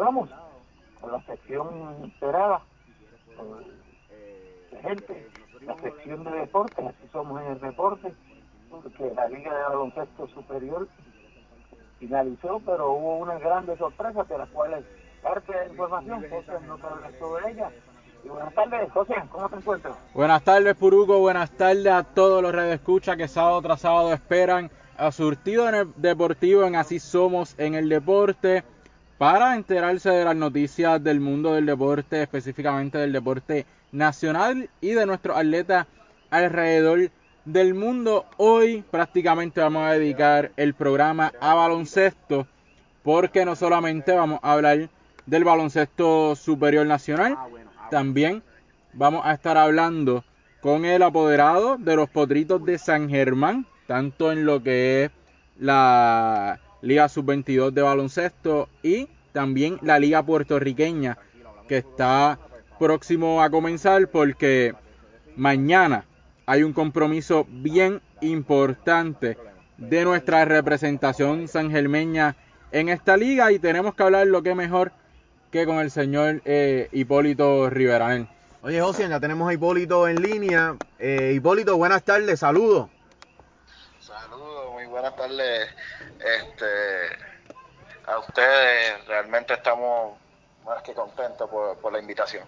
vamos con la sección esperada gente, la sección de deporte, así somos en el deporte, porque la Liga de Baloncesto Superior finalizó, pero hubo una grandes sorpresas de las cuales parte de la información, José no hablar sobre ella. Buenas tardes, José, ¿cómo te encuentras? Buenas tardes, Puruco, buenas tardes a todos los escucha que sábado tras sábado esperan a Surtido en el Deportivo en Así Somos en el Deporte para enterarse de las noticias del mundo del deporte, específicamente del deporte nacional y de nuestros atletas alrededor del mundo. Hoy prácticamente vamos a dedicar el programa a baloncesto porque no solamente vamos a hablar del baloncesto superior nacional, también vamos a estar hablando con el apoderado de los Potritos de San Germán, tanto en lo que es la Liga Sub-22 de baloncesto y también la Liga puertorriqueña que está próximo a comenzar porque mañana hay un compromiso bien importante de nuestra representación sangermeña en esta liga y tenemos que hablar lo que mejor que con el señor eh, Hipólito Rivera. Oye, José, ya tenemos a Hipólito en línea. Eh, Hipólito, buenas tardes, saludos. Buenas tardes este, a ustedes. Realmente estamos más que contentos por, la invitación.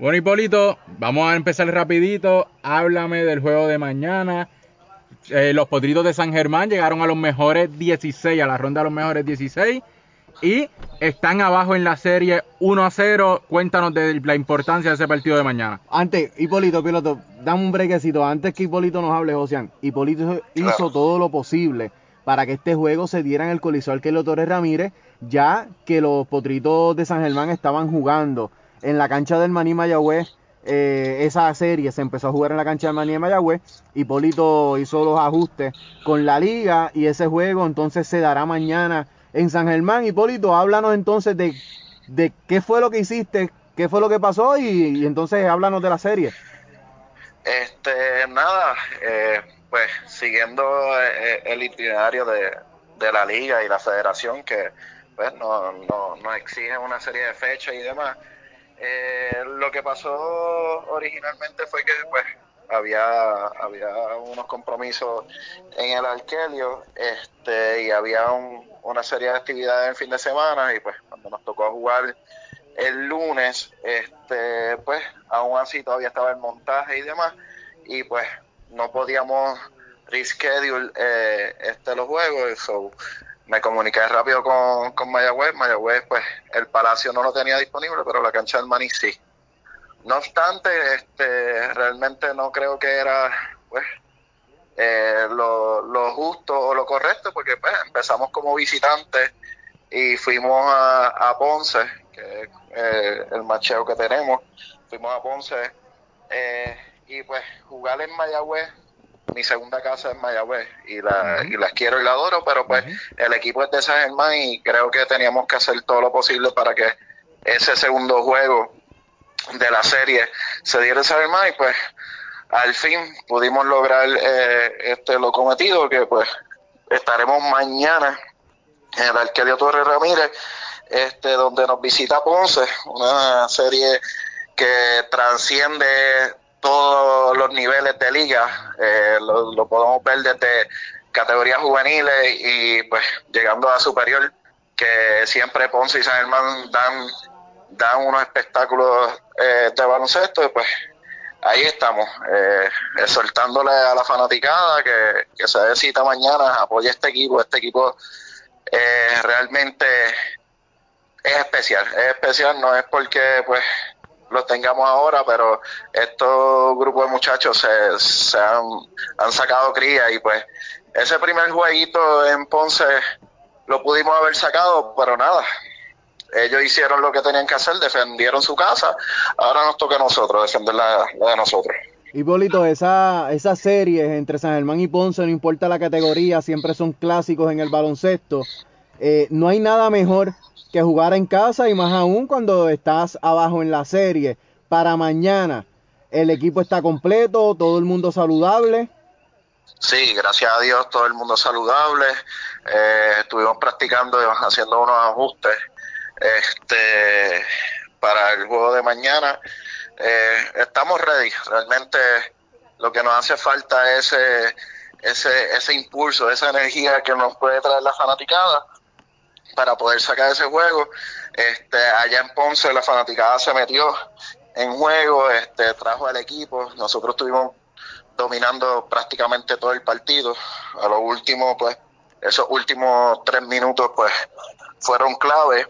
Bueno, Hipólito, vamos a empezar rapidito. Háblame del juego de mañana. Eh, los Potritos de San Germán llegaron a los mejores 16, a la ronda de los mejores 16 y están abajo en la serie 1 a 0. Cuéntanos de la importancia de ese partido de mañana. Antes, Hipólito, piloto, dame un brequecito. Antes que Hipólito nos hable, José, Hipólito hizo todo lo posible para que este juego se diera en el Coliseo Arquelo Torres Ramírez, ya que los Potritos de San Germán estaban jugando en la cancha del Maní Mayagüez. Eh, esa serie se empezó a jugar en la cancha del Maní Mayagüez. Hipólito hizo los ajustes con la liga y ese juego entonces se dará mañana en San Germán. Hipólito, háblanos entonces de, de qué fue lo que hiciste, qué fue lo que pasó y, entonces háblanos de la serie. Este, nada, eh, pues siguiendo eh, el itinerario de, la liga y la federación que pues no, no, nos exigen una serie de fechas y demás. Eh, lo que pasó originalmente fue que pues había, había unos compromisos en el Arquelio este, y había una serie de actividades el fin de semana y pues cuando nos tocó jugar el lunes, este, pues aún así todavía estaba el montaje y demás y pues no podíamos reschedule eh, este los juegos, so, me comuniqué rápido con, con Mayagüez, Mayagüez pues el Palacio no lo tenía disponible, pero la cancha del Maní sí. No obstante, este, realmente no creo que era pues eh, lo, justo o lo correcto, porque pues empezamos como visitantes y fuimos a, Ponce, que es eh, el macheo que tenemos, fuimos a Ponce eh, y pues jugar en Mayagüez, mi segunda casa es Mayagüez y, la, y las quiero y la adoro, pero pues el equipo es de San Germán y creo que teníamos que hacer todo lo posible para que ese segundo juego de la serie se diera saber más y pues al fin pudimos lograr eh, este lo cometido que pues estaremos mañana en el Arquelio Torres Ramírez este donde nos visita Ponce una serie que transciende todos los niveles de liga eh, lo, podemos ver desde categorías juveniles y pues llegando a superior que siempre Ponce y San Germán dan dan unos espectáculos eh, de baloncesto, y pues ahí estamos, eh, exhortándole a la fanaticada que, que se dé mañana, apoye este equipo, este equipo eh, realmente es especial, es especial, no es porque pues los tengamos ahora, pero estos grupos de muchachos se, han, sacado cría y pues ese primer jueguito en Ponce lo pudimos haber sacado, pero nada, ellos hicieron lo que tenían que hacer, defendieron su casa, ahora nos toca a nosotros defender la, de nosotros. Hipólito, esa, esas series entre San Germán y Ponce, no importa la categoría, siempre son clásicos en el baloncesto. Eh, no hay nada mejor que jugar en casa y más aún cuando estás abajo en la serie. Para mañana, el equipo está completo, todo el mundo saludable. Sí, gracias a Dios, todo el mundo saludable. Eh, estuvimos practicando haciendo unos ajustes este, para el juego de mañana. Eh, estamos ready. Realmente lo que nos hace falta es ese, ese, ese impulso, esa energía que nos puede traer la fanaticada para poder sacar ese juego. Este, allá en Ponce la fanaticada se metió en juego, este, trajo al equipo. Nosotros estuvimos dominando prácticamente todo el partido. A lo último, pues, esos últimos tres minutos, pues, fueron clave.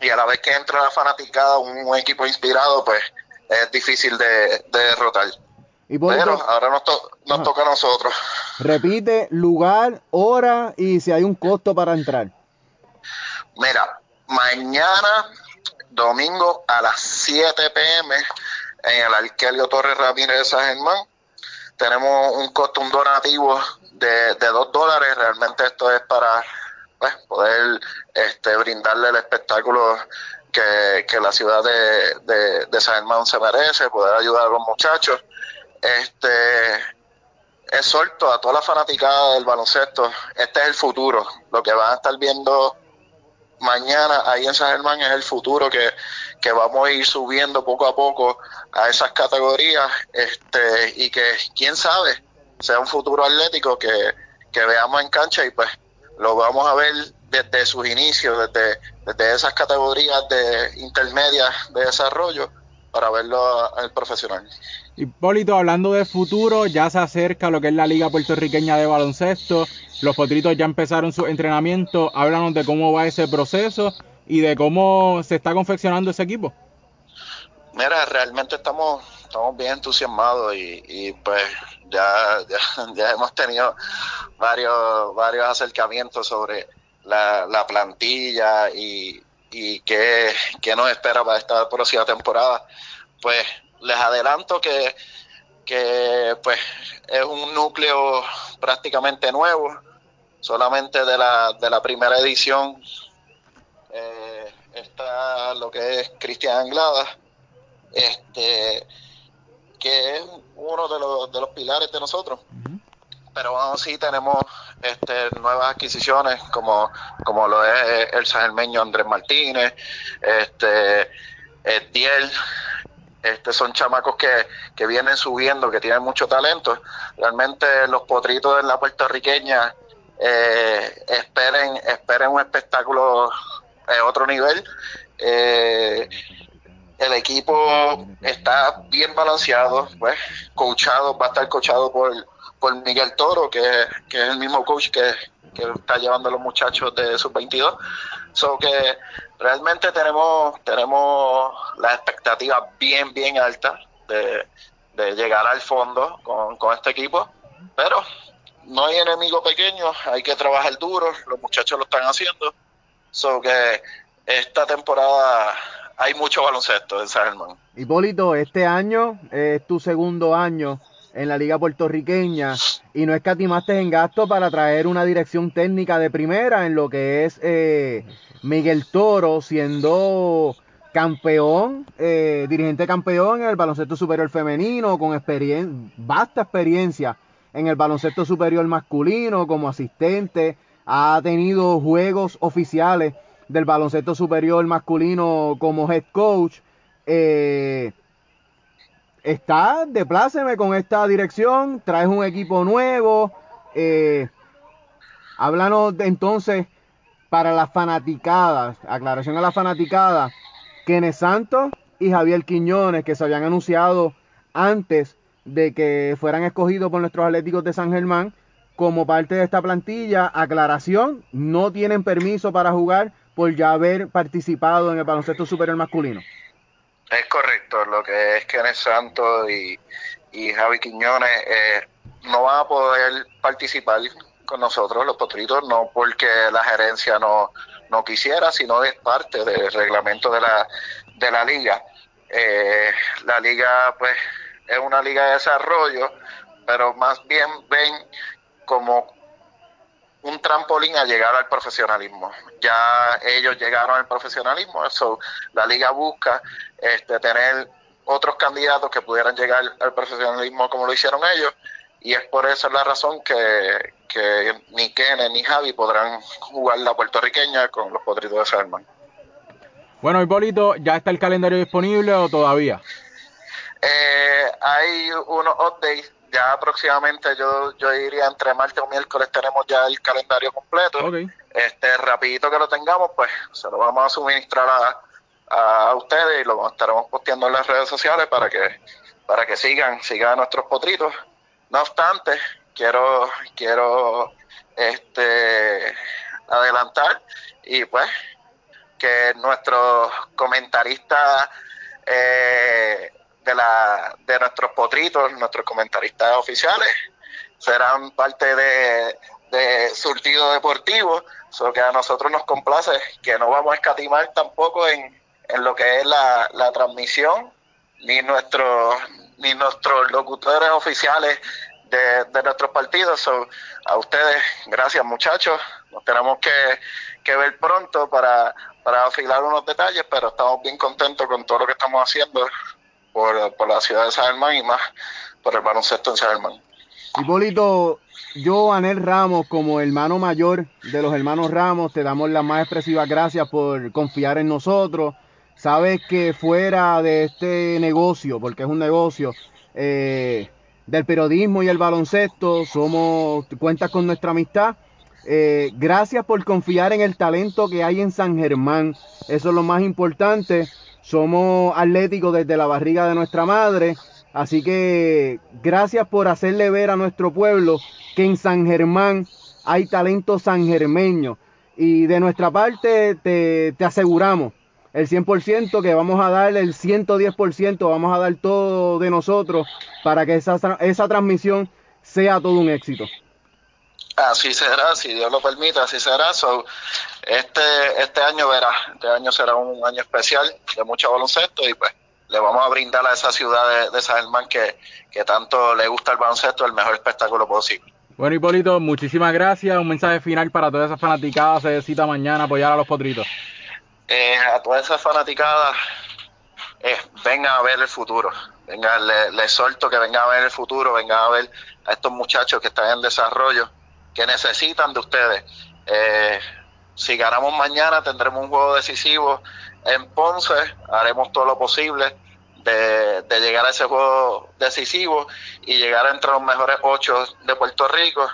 Y a la vez que entra la fanaticada, un, equipo inspirado, pues, es difícil de, derrotar. Pero ahora nos, nos toca a nosotros. Repite lugar, hora y si hay un costo para entrar. Mira, mañana, domingo a las 7 pm, en el Arquelio Torres Ramírez de San Germán, tenemos un costo, un donativo de, de 2 dólares. Realmente esto es para pues, poder este, brindarle el espectáculo que, que la ciudad de, de, San Germán se merece, poder ayudar a los muchachos. Este exhorto a toda la fanaticada del baloncesto, este es el futuro, lo que van a estar viendo mañana ahí en San Germán es el futuro que, vamos a ir subiendo poco a poco a esas categorías este y que quién sabe sea un futuro atlético que, veamos en cancha y pues lo vamos a ver desde sus inicios, desde, desde esas categorías de intermedias de desarrollo para verlo al profesional. Hipólito, hablando de futuro, ya se acerca lo que es la Liga Puertorriqueña de Baloncesto. Los potritos ya empezaron su entrenamiento. Háblanos de cómo va ese proceso y de cómo se está confeccionando ese equipo. Mira, realmente estamos, estamos bien entusiasmados y, pues ya, ya, hemos tenido varios, varios acercamientos sobre la, la plantilla y, y qué, qué nos espera para esta próxima temporada. Pues les adelanto que, que pues es un núcleo prácticamente nuevo, solamente de la, de la primera edición eh, está lo que es Cristian Anglada, este, que es uno de los, de los pilares de nosotros. Pero aún así tenemos este, nuevas adquisiciones como, como lo es el sajermeño Andrés Martínez, este, Etiel, este, son chamacos que, que vienen subiendo, que tienen mucho talento. Realmente los potritos en la puertorriqueña eh, esperen, esperen un espectáculo de otro nivel. Eh, el equipo está bien balanceado, pues, coachado, va a estar coachado por, por Miguel Toro, que, que es el mismo coach que, que está llevando a los muchachos de sub 22. So que realmente tenemos, tenemos la expectativa bien, bien alta de, llegar al fondo con, con este equipo, pero no hay enemigo pequeño, hay que trabajar duro, los muchachos lo están haciendo. So que esta temporada hay mucho baloncesto en San Germán. Hipólito, este año es tu segundo año en la liga puertorriqueña y no escatimaste en gasto para traer una dirección técnica de primera en lo que es eh, Miguel Toro siendo campeón, eh, dirigente campeón en el baloncesto superior femenino, con experiencia, vasta experiencia en el baloncesto superior masculino como asistente, ha tenido juegos oficiales del baloncesto superior masculino como head coach. Eh, está de pláceme con esta dirección, traes un equipo nuevo. Eh, háblanos de, entonces para las fanaticadas, aclaración a la fanaticada, Kenneth Santos y Javier Quiñones, que se habían anunciado antes de que fueran escogidos por nuestros atléticos de San Germán como parte de esta plantilla. Aclaración, no tienen permiso para jugar por ya haber participado en el baloncesto superior masculino. Es correcto, lo que es Kenneth Santos y, y Javi Quiñones eh, no van a poder participar con nosotros, los potritos, no porque la gerencia no, no quisiera, sino es parte del reglamento de la, de la liga. Eh, la liga, pues, es una liga de desarrollo, pero más bien ven como un trampolín a llegar al profesionalismo. Ya ellos llegaron al profesionalismo, eso la liga busca este, tener otros candidatos que pudieran llegar al profesionalismo como lo hicieron ellos y es por esa la razón que, ni Kenneth ni Javi podrán jugar la puertorriqueña con los Potritos de Salman. Bueno, Hipólito, ¿ya está el calendario disponible o todavía? Eh, hay unos updates, ya próximamente yo, yo diría entre martes o miércoles tenemos ya el calendario completo. Este, rapidito que lo tengamos, pues se lo vamos a suministrar a, a ustedes y lo estaremos posteando en las redes sociales para que para que sigan, sigan nuestros potritos. No obstante, quiero, quiero este adelantar y pues que nuestros comentaristas eh, de la de nuestros potritos, nuestros comentaristas oficiales, serán parte de, de surtido deportivo, solo que a nosotros nos complace que no vamos a escatimar tampoco en, en lo que es la, la transmisión ni nuestros ni nuestros locutores oficiales de, de nuestros partidos. a ustedes, gracias muchachos. Nos tenemos que, que ver pronto para, para afilar unos detalles, pero estamos bien contentos con todo lo que estamos haciendo por, por la ciudad de San Germán y más por el baloncesto en San Germán. Hipólito, yo, Anel Ramos, como hermano mayor de los hermanos Ramos, te damos las más expresivas gracias por confiar en nosotros sabes que fuera de este negocio, porque es un negocio, eh, del periodismo y el baloncesto, somos, cuentas con nuestra amistad. Eh, gracias por confiar en el talento que hay en San Germán. Eso es lo más importante. Somos atléticos desde la barriga de nuestra madre. Así que gracias por hacerle ver a nuestro pueblo que en San Germán hay talento sangermeño. Y de nuestra parte te, te aseguramos el 100%, que vamos a dar el 110%, vamos a dar todo de nosotros para que esa, esa transmisión sea todo un éxito. Así será, si Dios lo permite, así será. Este, este año verá, este año será un año especial de mucho baloncesto y pues le vamos a brindar a esa ciudad de, de San Germán que, que tanto le gusta el baloncesto el mejor espectáculo posible. Bueno, Hipólito, muchísimas gracias. Un mensaje final para todas esas fanaticadas. Se cita mañana apoyar a los potritos eh, a todas esas fanaticadas, eh, vengan a ver el futuro. Vengan, les le exhorto que vengan a ver el futuro, vengan a ver a estos muchachos que están en desarrollo, que necesitan de ustedes. Eh, si ganamos mañana, tendremos un juego decisivo en Ponce, haremos todo lo posible de, de, llegar a ese juego decisivo y llegar entre los mejores ocho de Puerto Rico.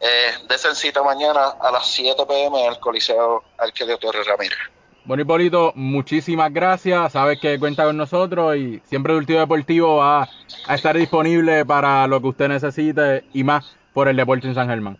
Eh, desen cita mañana a las 7 pm en el Coliseo Arquelio Torres Ramírez. Bueno, Hipólito, muchísimas gracias. Sabes que cuenta con nosotros y siempre Ultivo Deportivo va a estar disponible para lo que usted necesite y más por el deporte en San Germán.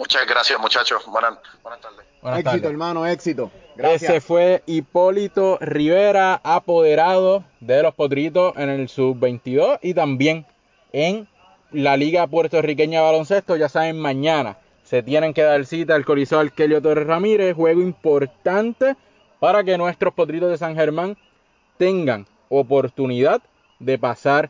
Muchas gracias, muchachos. Buenas, buenas tardes. éxito, hermano, éxito. Gracias. Ese fue Hipólito Rivera, apoderado de los Potritos en el Sub-22 y también en la Liga Puertorriqueña de Baloncesto. Ya saben, mañana se tienen que dar cita al Coliseo Arquelio Torres Ramírez, juego importante para que nuestros potritos de San Germán tengan oportunidad de pasar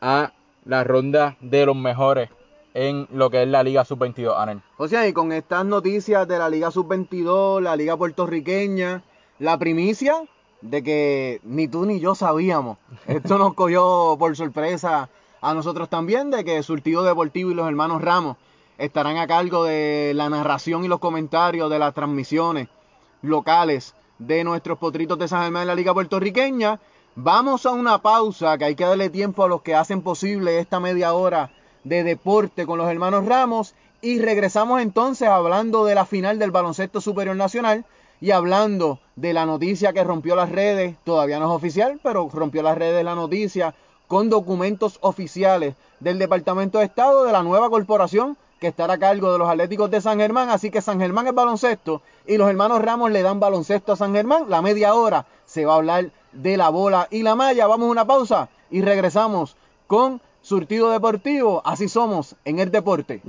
a la ronda de los mejores en lo que es la Liga Sub-22, Anel. O sea, y con estas noticias de la Liga Sub-22, la Liga Puertorriqueña, la primicia de que ni tú ni yo sabíamos. Esto nos cogió por sorpresa a nosotros también, de que Surtido Deportivo y los hermanos Ramos estarán a cargo de la narración y los comentarios de las transmisiones locales de nuestros potritos de San Germán en la Liga Puertorriqueña. Vamos a una pausa que hay que darle tiempo a los que hacen posible esta media hora de deporte con los hermanos Ramos y regresamos entonces hablando de la final del baloncesto superior nacional y hablando de la noticia que rompió las redes, todavía no es oficial, pero rompió las redes la noticia con documentos oficiales del Departamento de Estado de la nueva corporación que estará a cargo de los Atléticos de San Germán. Así que San Germán es baloncesto y los hermanos Ramos le dan baloncesto a San Germán. La media hora se va a hablar de la bola y la malla. Vamos a una pausa y regresamos con Surtido Deportivo. Así somos en el deporte.